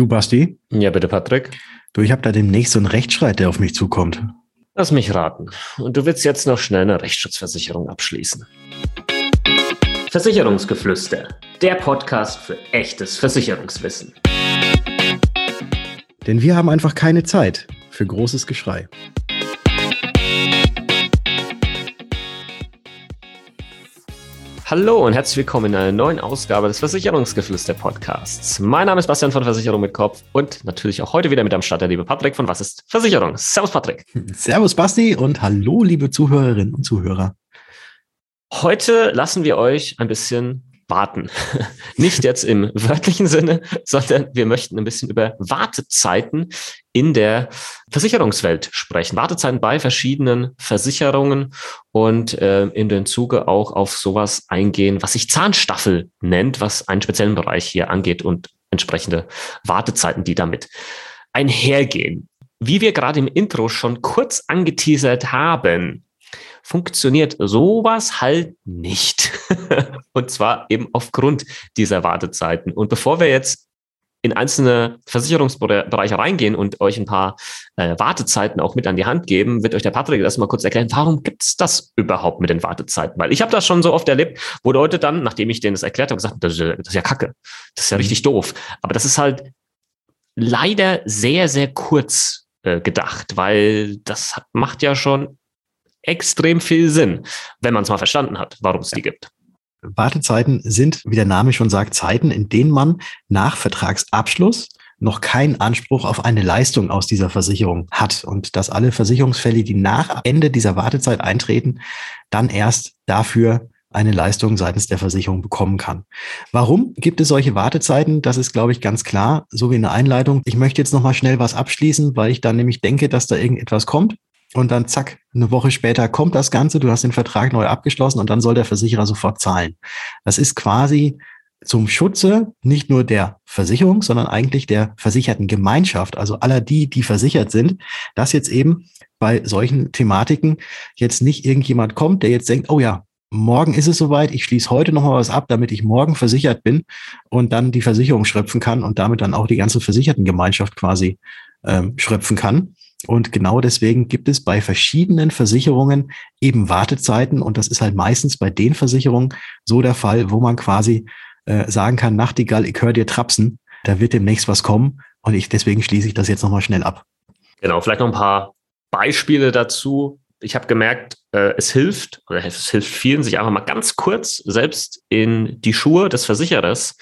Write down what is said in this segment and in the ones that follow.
Du, Basti? Ja, bitte, Patrick. Du, ich habe da demnächst so einen Rechtsstreit, der auf mich zukommt. Lass mich raten. Und du willst jetzt noch schnell eine Rechtsschutzversicherung abschließen. Versicherungsgeflüster, der Podcast für echtes Versicherungswissen. Denn wir haben einfach keine Zeit für großes Geschrei. Hallo und herzlich willkommen in einer neuen Ausgabe des Versicherungsgeflüster Podcasts. Mein Name ist Bastian von Versicherung mit Kopf und natürlich auch heute wieder mit am Start der liebe Patrick von Was ist Versicherung? Servus Patrick. Servus Basti und hallo liebe Zuhörerinnen und Zuhörer. Heute lassen wir euch ein bisschen warten. Nicht jetzt im wörtlichen Sinne, sondern wir möchten ein bisschen über Wartezeiten in der Versicherungswelt sprechen. Wartezeiten bei verschiedenen Versicherungen und äh, in den Zuge auch auf sowas eingehen, was sich Zahnstaffel nennt, was einen speziellen Bereich hier angeht und entsprechende Wartezeiten, die damit einhergehen. Wie wir gerade im Intro schon kurz angeteasert haben, funktioniert sowas halt nicht. und zwar eben aufgrund dieser Wartezeiten. Und bevor wir jetzt in einzelne Versicherungsbereiche reingehen und euch ein paar äh, Wartezeiten auch mit an die Hand geben, wird euch der Patrick erstmal kurz erklären, warum gibt es das überhaupt mit den Wartezeiten? Weil ich habe das schon so oft erlebt, wo Leute dann, nachdem ich denen das erklärt habe, gesagt haben, das, das ist ja kacke, das ist ja mhm. richtig doof. Aber das ist halt leider sehr, sehr kurz äh, gedacht, weil das macht ja schon extrem viel Sinn, wenn man es mal verstanden hat, warum es die gibt. Wartezeiten sind, wie der Name schon sagt, Zeiten, in denen man nach Vertragsabschluss noch keinen Anspruch auf eine Leistung aus dieser Versicherung hat und dass alle Versicherungsfälle, die nach Ende dieser Wartezeit eintreten, dann erst dafür eine Leistung seitens der Versicherung bekommen kann. Warum gibt es solche Wartezeiten? Das ist, glaube ich, ganz klar, so wie in der Einleitung. Ich möchte jetzt noch mal schnell was abschließen, weil ich dann nämlich denke, dass da irgendetwas kommt. Und dann zack, eine Woche später kommt das Ganze, du hast den Vertrag neu abgeschlossen und dann soll der Versicherer sofort zahlen. Das ist quasi zum Schutze nicht nur der Versicherung, sondern eigentlich der versicherten Gemeinschaft, also aller die, die versichert sind, dass jetzt eben bei solchen Thematiken jetzt nicht irgendjemand kommt, der jetzt denkt, oh ja, morgen ist es soweit, ich schließe heute noch mal was ab, damit ich morgen versichert bin und dann die Versicherung schröpfen kann und damit dann auch die ganze Versichertengemeinschaft quasi ähm, schröpfen kann. Und genau deswegen gibt es bei verschiedenen Versicherungen eben Wartezeiten. Und das ist halt meistens bei den Versicherungen so der Fall, wo man quasi äh, sagen kann, Nachtigall, ich höre dir trapsen, da wird demnächst was kommen. Und ich, deswegen schließe ich das jetzt nochmal schnell ab. Genau, vielleicht noch ein paar Beispiele dazu. Ich habe gemerkt, äh, es hilft, oder es hilft vielen, sich einfach mal ganz kurz selbst in die Schuhe des Versicherers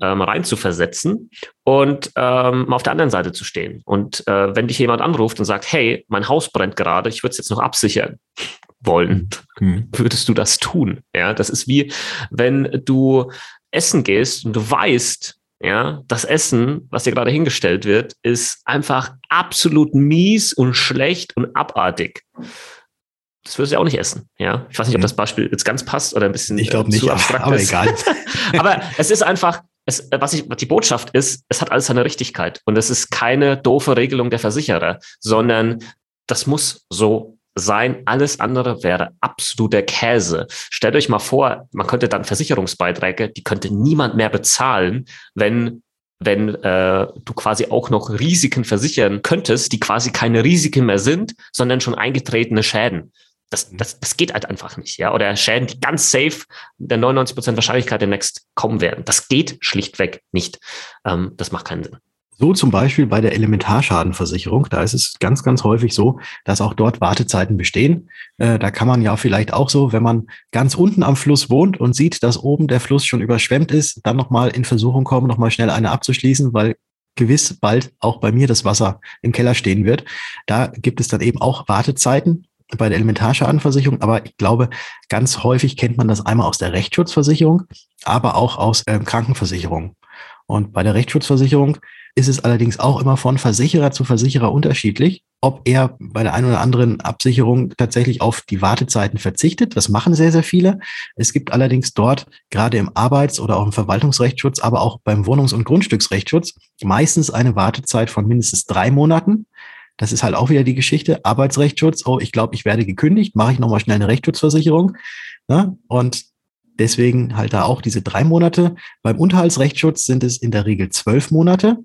ähm, rein zu versetzen und ähm, auf der anderen Seite zu stehen. Und äh, wenn dich jemand anruft und sagt, hey, mein Haus brennt gerade, ich würde es jetzt noch absichern wollen, mhm. würdest du das tun? Ja, das ist wie, wenn du essen gehst und du weißt, ja, das Essen, was dir gerade hingestellt wird, ist einfach absolut mies und schlecht und abartig das würdest du auch nicht essen. Ja, ich weiß nicht, ob mhm. das Beispiel jetzt ganz passt oder ein bisschen ich glaube äh, nicht, abstrakt aber ist. egal. aber es ist einfach, es, was, ich, die Botschaft ist, es hat alles seine Richtigkeit und es ist keine doofe Regelung der Versicherer, sondern das muss so sein. Alles andere wäre absoluter Käse. Stellt euch mal vor, man könnte dann Versicherungsbeiträge, die könnte niemand mehr bezahlen, wenn wenn äh, du quasi auch noch Risiken versichern könntest, die quasi keine Risiken mehr sind, sondern schon eingetretene Schäden. Das, mhm. das, das geht halt einfach nicht, ja. Oder Schäden, die ganz safe der 99% Wahrscheinlichkeit demnächst kommen werden. Das geht schlichtweg nicht. Ähm, das macht keinen Sinn. So zum Beispiel bei der Elementarschadenversicherung. Da ist es ganz, ganz häufig so, dass auch dort Wartezeiten bestehen. Äh, da kann man ja vielleicht auch so, wenn man ganz unten am Fluss wohnt und sieht, dass oben der Fluss schon überschwemmt ist, dann nochmal in Versuchung kommen, nochmal schnell eine abzuschließen, weil gewiss bald auch bei mir das Wasser im Keller stehen wird. Da gibt es dann eben auch Wartezeiten bei der Elementarschadenversicherung, aber ich glaube, ganz häufig kennt man das einmal aus der Rechtsschutzversicherung, aber auch aus ähm, Krankenversicherung. Und bei der Rechtsschutzversicherung ist es allerdings auch immer von Versicherer zu Versicherer unterschiedlich, ob er bei der einen oder anderen Absicherung tatsächlich auf die Wartezeiten verzichtet. Das machen sehr, sehr viele. Es gibt allerdings dort gerade im Arbeits- oder auch im Verwaltungsrechtsschutz, aber auch beim Wohnungs- und Grundstücksrechtsschutz meistens eine Wartezeit von mindestens drei Monaten. Das ist halt auch wieder die Geschichte. Arbeitsrechtsschutz. Oh, ich glaube, ich werde gekündigt. Mache ich nochmal schnell eine Rechtsschutzversicherung. Ja, und deswegen halt da auch diese drei Monate. Beim Unterhaltsrechtsschutz sind es in der Regel zwölf Monate.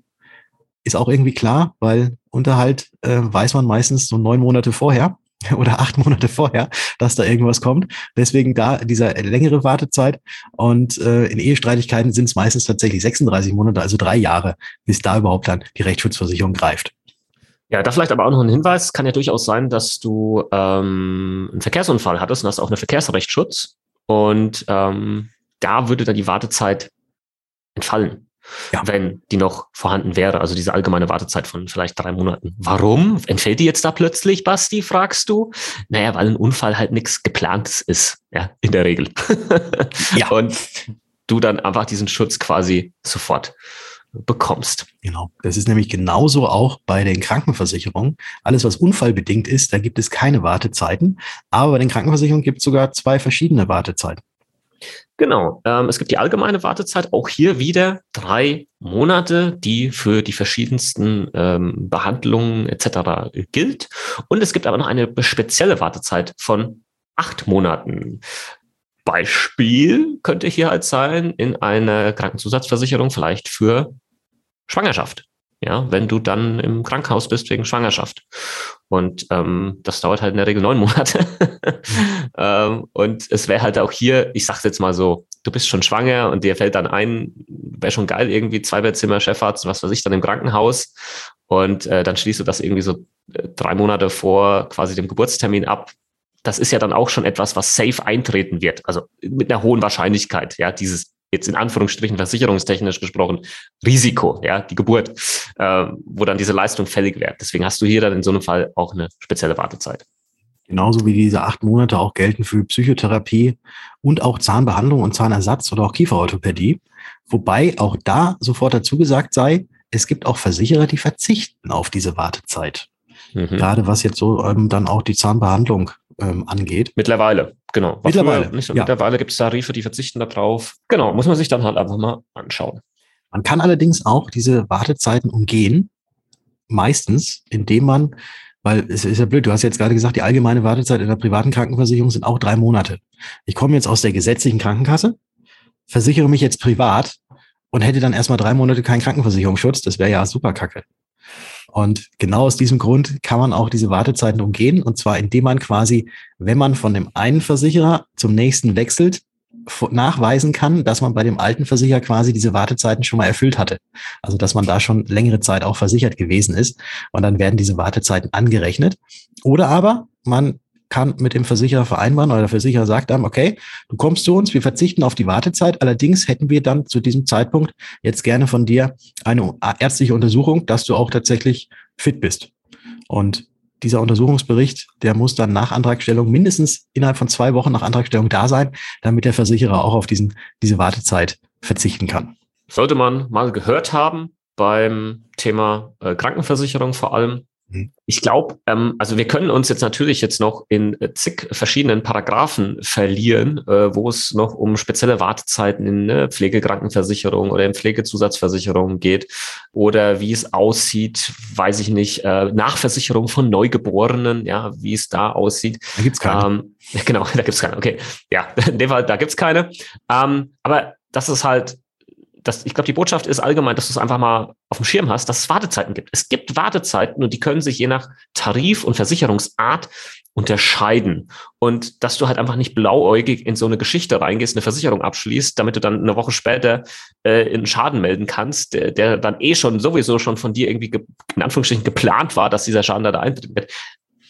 ist auch irgendwie klar, weil Unterhalt äh, weiß man meistens so neun Monate vorher oder acht Monate vorher, dass da irgendwas kommt. Deswegen da dieser längere Wartezeit. Und äh, in Ehestreitigkeiten sind es meistens tatsächlich 36 Monate, also drei Jahre, bis da überhaupt dann die Rechtsschutzversicherung greift. Ja, da vielleicht aber auch noch ein Hinweis. Kann ja durchaus sein, dass du ähm, einen Verkehrsunfall hattest und hast auch einen Verkehrsrechtsschutz. Und ähm, da würde dann die Wartezeit entfallen ja. wenn die noch vorhanden wäre. Also diese allgemeine Wartezeit von vielleicht drei Monaten. Warum entfällt die jetzt da plötzlich, Basti, fragst du? Naja, weil ein Unfall halt nichts geplantes ist, ja, in der Regel. ja. Und du dann einfach diesen Schutz quasi sofort bekommst. Genau. Das ist nämlich genauso auch bei den Krankenversicherungen. Alles, was unfallbedingt ist, da gibt es keine Wartezeiten. Aber bei den Krankenversicherungen gibt es sogar zwei verschiedene Wartezeiten. Genau. Ähm, es gibt die allgemeine Wartezeit, auch hier wieder drei Monate, die für die verschiedensten ähm, Behandlungen etc. gilt. Und es gibt aber noch eine spezielle Wartezeit von acht Monaten. Beispiel könnte hier halt sein in einer Krankenzusatzversicherung vielleicht für Schwangerschaft. Ja, wenn du dann im Krankenhaus bist wegen Schwangerschaft. Und ähm, das dauert halt in der Regel neun Monate. ähm, und es wäre halt auch hier, ich sag's jetzt mal so, du bist schon schwanger und dir fällt dann ein, wäre schon geil, irgendwie Zweibettzimmer, Chefarzt, was weiß ich, dann im Krankenhaus. Und äh, dann schließt du das irgendwie so äh, drei Monate vor quasi dem Geburtstermin ab. Das ist ja dann auch schon etwas, was safe eintreten wird. Also mit einer hohen Wahrscheinlichkeit, ja, dieses jetzt in Anführungsstrichen versicherungstechnisch gesprochen, Risiko, ja, die Geburt, äh, wo dann diese Leistung fällig wird. Deswegen hast du hier dann in so einem Fall auch eine spezielle Wartezeit. Genauso wie diese acht Monate auch gelten für Psychotherapie und auch Zahnbehandlung und Zahnersatz oder auch Kieferorthopädie. Wobei auch da sofort dazu gesagt sei, es gibt auch Versicherer, die verzichten auf diese Wartezeit. Mhm. Gerade was jetzt so ähm, dann auch die Zahnbehandlung ähm, angeht. Mittlerweile, genau. War mittlerweile. Nicht. Ja. Mittlerweile gibt es Tarife, die verzichten darauf. Genau, muss man sich dann halt einfach mal anschauen. Man kann allerdings auch diese Wartezeiten umgehen, meistens, indem man, weil es ist ja blöd, du hast jetzt gerade gesagt, die allgemeine Wartezeit in der privaten Krankenversicherung sind auch drei Monate. Ich komme jetzt aus der gesetzlichen Krankenkasse, versichere mich jetzt privat und hätte dann erstmal drei Monate keinen Krankenversicherungsschutz. Das wäre ja super kacke. Und genau aus diesem Grund kann man auch diese Wartezeiten umgehen. Und zwar indem man quasi, wenn man von dem einen Versicherer zum nächsten wechselt, nachweisen kann, dass man bei dem alten Versicherer quasi diese Wartezeiten schon mal erfüllt hatte. Also dass man da schon längere Zeit auch versichert gewesen ist. Und dann werden diese Wartezeiten angerechnet. Oder aber man kann mit dem Versicherer vereinbaren oder der Versicherer sagt dann, okay, du kommst zu uns, wir verzichten auf die Wartezeit. Allerdings hätten wir dann zu diesem Zeitpunkt jetzt gerne von dir eine ärztliche Untersuchung, dass du auch tatsächlich fit bist. Und dieser Untersuchungsbericht, der muss dann nach Antragstellung mindestens innerhalb von zwei Wochen nach Antragstellung da sein, damit der Versicherer auch auf diesen, diese Wartezeit verzichten kann. Sollte man mal gehört haben beim Thema äh, Krankenversicherung vor allem. Ich glaube, ähm, also wir können uns jetzt natürlich jetzt noch in äh, zig verschiedenen Paragraphen verlieren, äh, wo es noch um spezielle Wartezeiten in ne, Pflegekrankenversicherung oder in Pflegezusatzversicherung geht oder wie es aussieht, weiß ich nicht, äh, Nachversicherung von Neugeborenen, ja, wie es da aussieht. Da gibt's keine. Ähm, genau, da gibt's keine. Okay, ja, in dem Fall, da gibt's keine. Ähm, aber das ist halt das, ich glaube, die Botschaft ist allgemein, dass du es einfach mal auf dem Schirm hast, dass es Wartezeiten gibt. Es gibt Wartezeiten und die können sich je nach Tarif und Versicherungsart unterscheiden. Und dass du halt einfach nicht blauäugig in so eine Geschichte reingehst, eine Versicherung abschließt, damit du dann eine Woche später äh, in Schaden melden kannst, der, der dann eh schon sowieso schon von dir irgendwie in Anführungsstrichen geplant war, dass dieser Schaden da, da eintritt wird.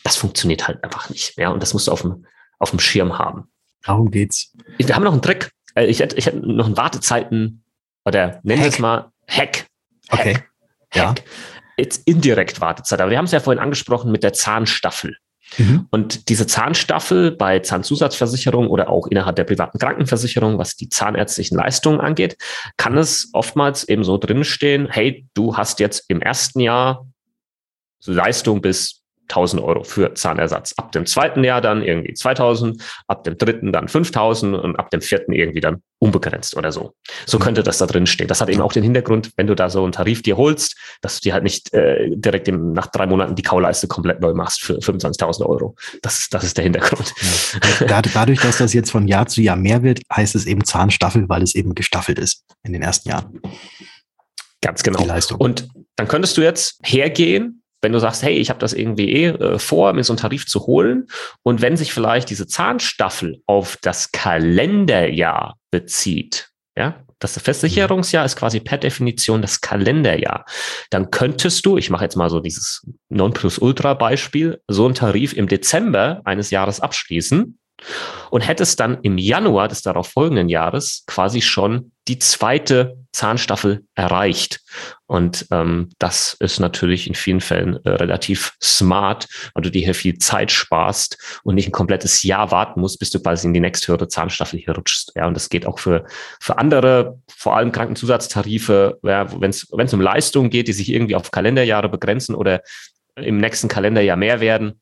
Das funktioniert halt einfach nicht mehr. Und das musst du auf dem, auf dem Schirm haben. Darum geht's. Wir haben noch einen Trick. Äh, ich hätte, ich hätte noch einen Wartezeiten oder nennen wir es mal Hack. Hack. Okay. Hack. Ja. Jetzt indirekt Wartezeit. Aber wir haben es ja vorhin angesprochen mit der Zahnstaffel. Mhm. Und diese Zahnstaffel bei Zahnzusatzversicherung oder auch innerhalb der privaten Krankenversicherung, was die zahnärztlichen Leistungen angeht, kann es oftmals eben so drinstehen, hey, du hast jetzt im ersten Jahr Leistung bis 1000 Euro für Zahnersatz. Ab dem zweiten Jahr dann irgendwie 2000, ab dem dritten dann 5000 und ab dem vierten irgendwie dann unbegrenzt oder so. So könnte das da drin stehen. Das hat eben auch den Hintergrund, wenn du da so einen Tarif dir holst, dass du dir halt nicht äh, direkt im, nach drei Monaten die Kauleiste komplett neu machst für 25.000 Euro. Das, das ist der Hintergrund. Ja. Dadurch, dass das jetzt von Jahr zu Jahr mehr wird, heißt es eben Zahnstaffel, weil es eben gestaffelt ist in den ersten Jahren. Ganz genau. Und dann könntest du jetzt hergehen, wenn du sagst, hey, ich habe das irgendwie eh äh, vor, mir so einen Tarif zu holen. Und wenn sich vielleicht diese Zahnstaffel auf das Kalenderjahr bezieht, ja, das Versicherungsjahr ist quasi per Definition das Kalenderjahr. Dann könntest du, ich mache jetzt mal so dieses Nonplusultra-Beispiel, so einen Tarif im Dezember eines Jahres abschließen und hättest dann im Januar des darauf folgenden Jahres quasi schon die zweite Zahnstaffel erreicht. Und ähm, das ist natürlich in vielen Fällen äh, relativ smart, weil du dir hier viel Zeit sparst und nicht ein komplettes Jahr warten musst, bis du quasi in die nächsthöhere Zahnstaffel hier rutschst. Ja, und das geht auch für, für andere, vor allem Krankenzusatztarife, ja, wenn es um Leistungen geht, die sich irgendwie auf Kalenderjahre begrenzen oder im nächsten Kalenderjahr mehr werden,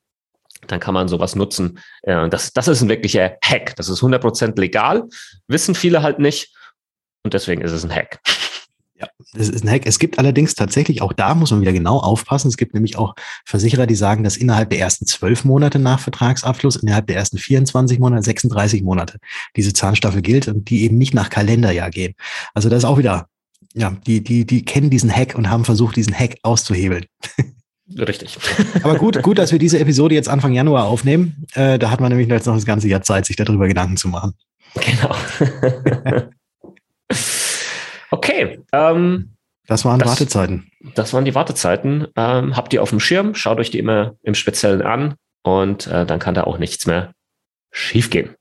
dann kann man sowas nutzen. Äh, das, das ist ein wirklicher Hack. Das ist 100% legal, wissen viele halt nicht und deswegen ist es ein Hack. Ja, das ist ein Hack. Es gibt allerdings tatsächlich, auch da muss man wieder genau aufpassen. Es gibt nämlich auch Versicherer, die sagen, dass innerhalb der ersten zwölf Monate nach Vertragsabschluss, innerhalb der ersten 24 Monate, 36 Monate diese Zahnstaffel gilt und die eben nicht nach Kalenderjahr gehen. Also das ist auch wieder, ja, die, die, die kennen diesen Hack und haben versucht, diesen Hack auszuhebeln. Richtig. Aber gut, gut, dass wir diese Episode jetzt Anfang Januar aufnehmen. Äh, da hat man nämlich jetzt noch das ganze Jahr Zeit, sich darüber Gedanken zu machen. Genau. okay. Ähm, das waren das, Wartezeiten. Das waren die Wartezeiten. Ähm, habt ihr auf dem Schirm, schaut euch die immer im Speziellen an und äh, dann kann da auch nichts mehr schiefgehen.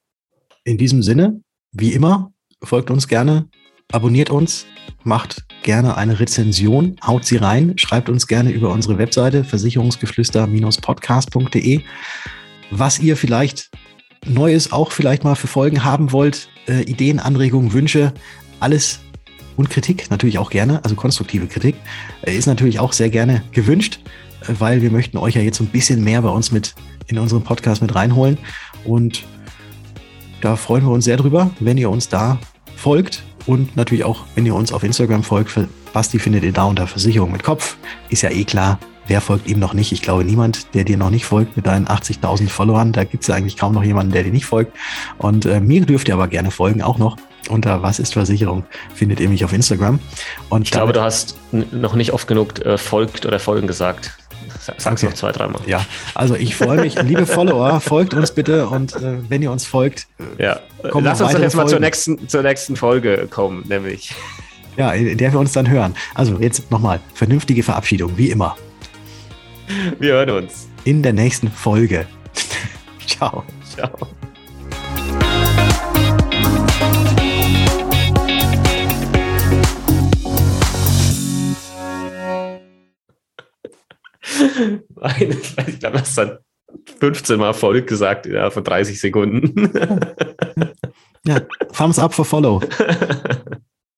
In diesem Sinne, wie immer, folgt uns gerne, abonniert uns, macht gerne eine Rezension, haut sie rein, schreibt uns gerne über unsere Webseite versicherungsgeflüster-podcast.de, was ihr vielleicht Neues auch vielleicht mal für Folgen haben wollt, äh, Ideen, Anregungen, Wünsche, alles und Kritik natürlich auch gerne, also konstruktive Kritik, äh, ist natürlich auch sehr gerne gewünscht, äh, weil wir möchten euch ja jetzt ein bisschen mehr bei uns mit in unseren Podcast mit reinholen und da freuen wir uns sehr drüber, wenn ihr uns da folgt und natürlich auch, wenn ihr uns auf Instagram folgt, Basti findet ihr da unter Versicherung mit Kopf. Ist ja eh klar, wer folgt ihm noch nicht? Ich glaube, niemand, der dir noch nicht folgt mit deinen 80.000 Followern. Da gibt es ja eigentlich kaum noch jemanden, der dir nicht folgt. Und äh, mir dürft ihr aber gerne folgen, auch noch. Unter Was ist Versicherung findet ihr mich auf Instagram. Und ich glaube, du hast noch nicht oft genug äh, folgt oder Folgen gesagt. Sag's okay. noch zwei, dreimal. Ja, also ich freue mich, liebe Follower, folgt uns bitte und äh, wenn ihr uns folgt, äh, ja. lass uns doch jetzt mal zur nächsten, zur nächsten Folge kommen, nämlich. Ja, in der wir uns dann hören. Also jetzt nochmal, vernünftige Verabschiedung, wie immer. Wir hören uns. In der nächsten Folge. Ciao. Ciao. Ich glaube, das dann 15 Mal Folge gesagt innerhalb von 30 Sekunden. ja, Thumbs up for Follow.